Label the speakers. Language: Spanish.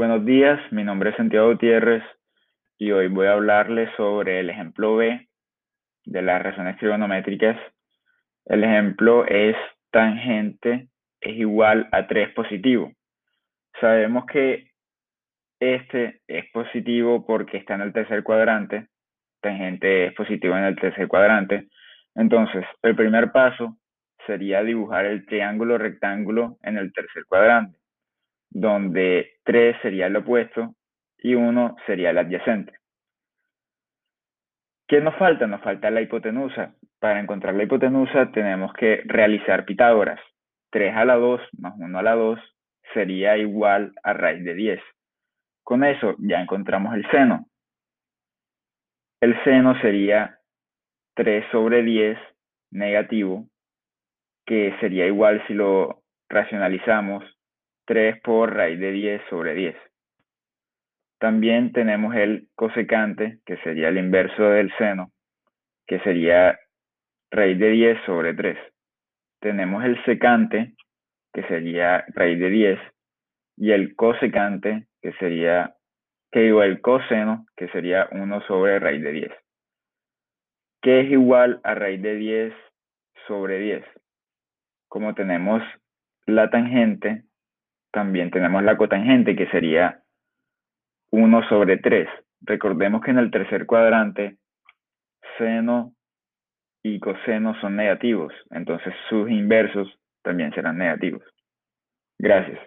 Speaker 1: Buenos días, mi nombre es Santiago Gutiérrez y hoy voy a hablarles sobre el ejemplo B de las razones trigonométricas. El ejemplo es tangente es igual a 3 positivo. Sabemos que este es positivo porque está en el tercer cuadrante, tangente es positivo en el tercer cuadrante. Entonces, el primer paso sería dibujar el triángulo rectángulo en el tercer cuadrante donde 3 sería el opuesto y 1 sería el adyacente. ¿Qué nos falta? Nos falta la hipotenusa. Para encontrar la hipotenusa tenemos que realizar Pitágoras. 3 a la 2 más 1 a la 2 sería igual a raíz de 10. Con eso ya encontramos el seno. El seno sería 3 sobre 10 negativo, que sería igual si lo racionalizamos 3 por raíz de 10 sobre 10. También tenemos el cosecante, que sería el inverso del seno, que sería raíz de 10 sobre 3. Tenemos el secante, que sería raíz de 10, y el cosecante, que sería, que digo, el coseno, que sería 1 sobre raíz de 10. ¿Qué es igual a raíz de 10 sobre 10? Como tenemos la tangente, también tenemos la cotangente, que sería 1 sobre 3. Recordemos que en el tercer cuadrante, seno y coseno son negativos, entonces sus inversos también serán negativos. Gracias.